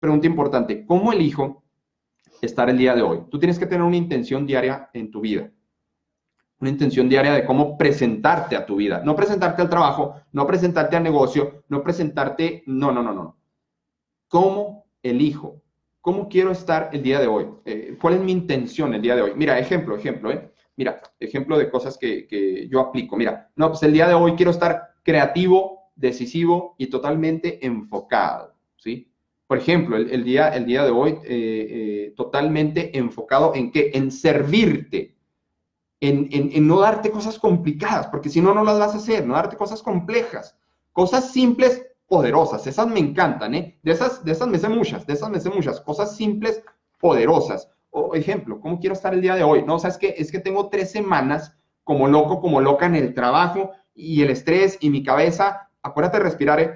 pregunta importante, ¿cómo elijo estar el día de hoy? Tú tienes que tener una intención diaria en tu vida. Una intención diaria de cómo presentarte a tu vida. No presentarte al trabajo, no presentarte al negocio, no presentarte... No, no, no, no. ¿Cómo elijo? ¿Cómo quiero estar el día de hoy? Eh, ¿Cuál es mi intención el día de hoy? Mira, ejemplo, ejemplo, ¿eh? Mira, ejemplo de cosas que, que yo aplico. Mira, no, pues el día de hoy quiero estar creativo, decisivo y totalmente enfocado, ¿sí? Por ejemplo, el, día, el día de hoy, eh, eh, totalmente enfocado en qué? En servirte, en, en, no darte cosas complicadas, porque si no, no las vas a hacer, no darte cosas complejas, cosas simples, poderosas, esas me encantan, ¿eh? De esas, de esas me sé muchas, de esas me sé muchas, cosas simples, poderosas. O ejemplo, ¿cómo quiero estar el día de hoy? No, o sea, es que, es que tengo tres semanas como loco, como loca en el trabajo y el estrés y mi cabeza. Acuérdate de respirar, ¿eh?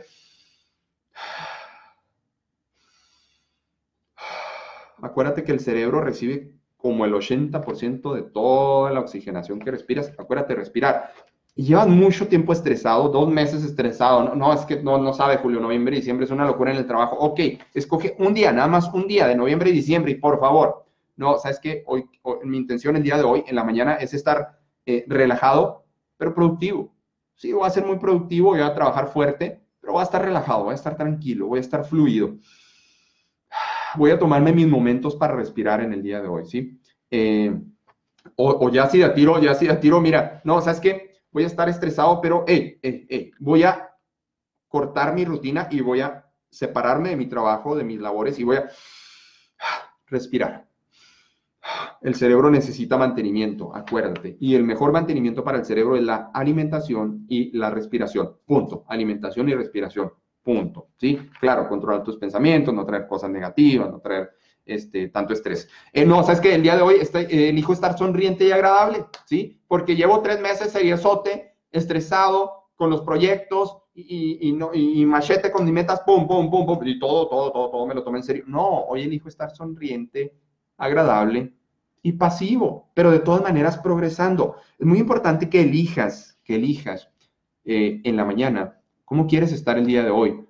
Acuérdate que el cerebro recibe como el 80% de toda la oxigenación que respiras. Acuérdate respirar. Y llevas mucho tiempo estresado, dos meses estresado. No, es que no, no sabe julio, noviembre diciembre, es una locura en el trabajo. Ok, escoge un día, nada más un día de noviembre y diciembre y por favor. No, sabes que hoy, mi intención el día de hoy, en la mañana, es estar eh, relajado, pero productivo. Sí, voy a ser muy productivo, voy a trabajar fuerte, pero voy a estar relajado, voy a estar tranquilo, voy a estar fluido voy a tomarme mis momentos para respirar en el día de hoy, ¿sí? Eh, o, ya si de tiro, ya si de tiro, mira, no, ¿sabes qué? Voy a estar estresado, pero, hey, hey, hey, voy a cortar mi rutina y voy a separarme de mi trabajo, de mis labores y voy a respirar. El cerebro necesita mantenimiento, acuérdate. Y el mejor mantenimiento para el cerebro es la alimentación y la respiración. Punto. Alimentación y respiración. Punto. ¿Sí? Claro, controlar tus pensamientos, no traer cosas negativas, no traer este, tanto estrés. Eh, no, sabes que el día de hoy estoy, eh, elijo estar sonriente y agradable, ¿sí? Porque llevo tres meses seriosote, estresado con los proyectos y, y, no, y machete con metas, pum, pum, pum, pum, y todo, todo, todo, todo me lo tomo en serio. No, hoy elijo estar sonriente, agradable y pasivo, pero de todas maneras progresando. Es muy importante que elijas, que elijas eh, en la mañana ¿Cómo quieres estar el día de hoy?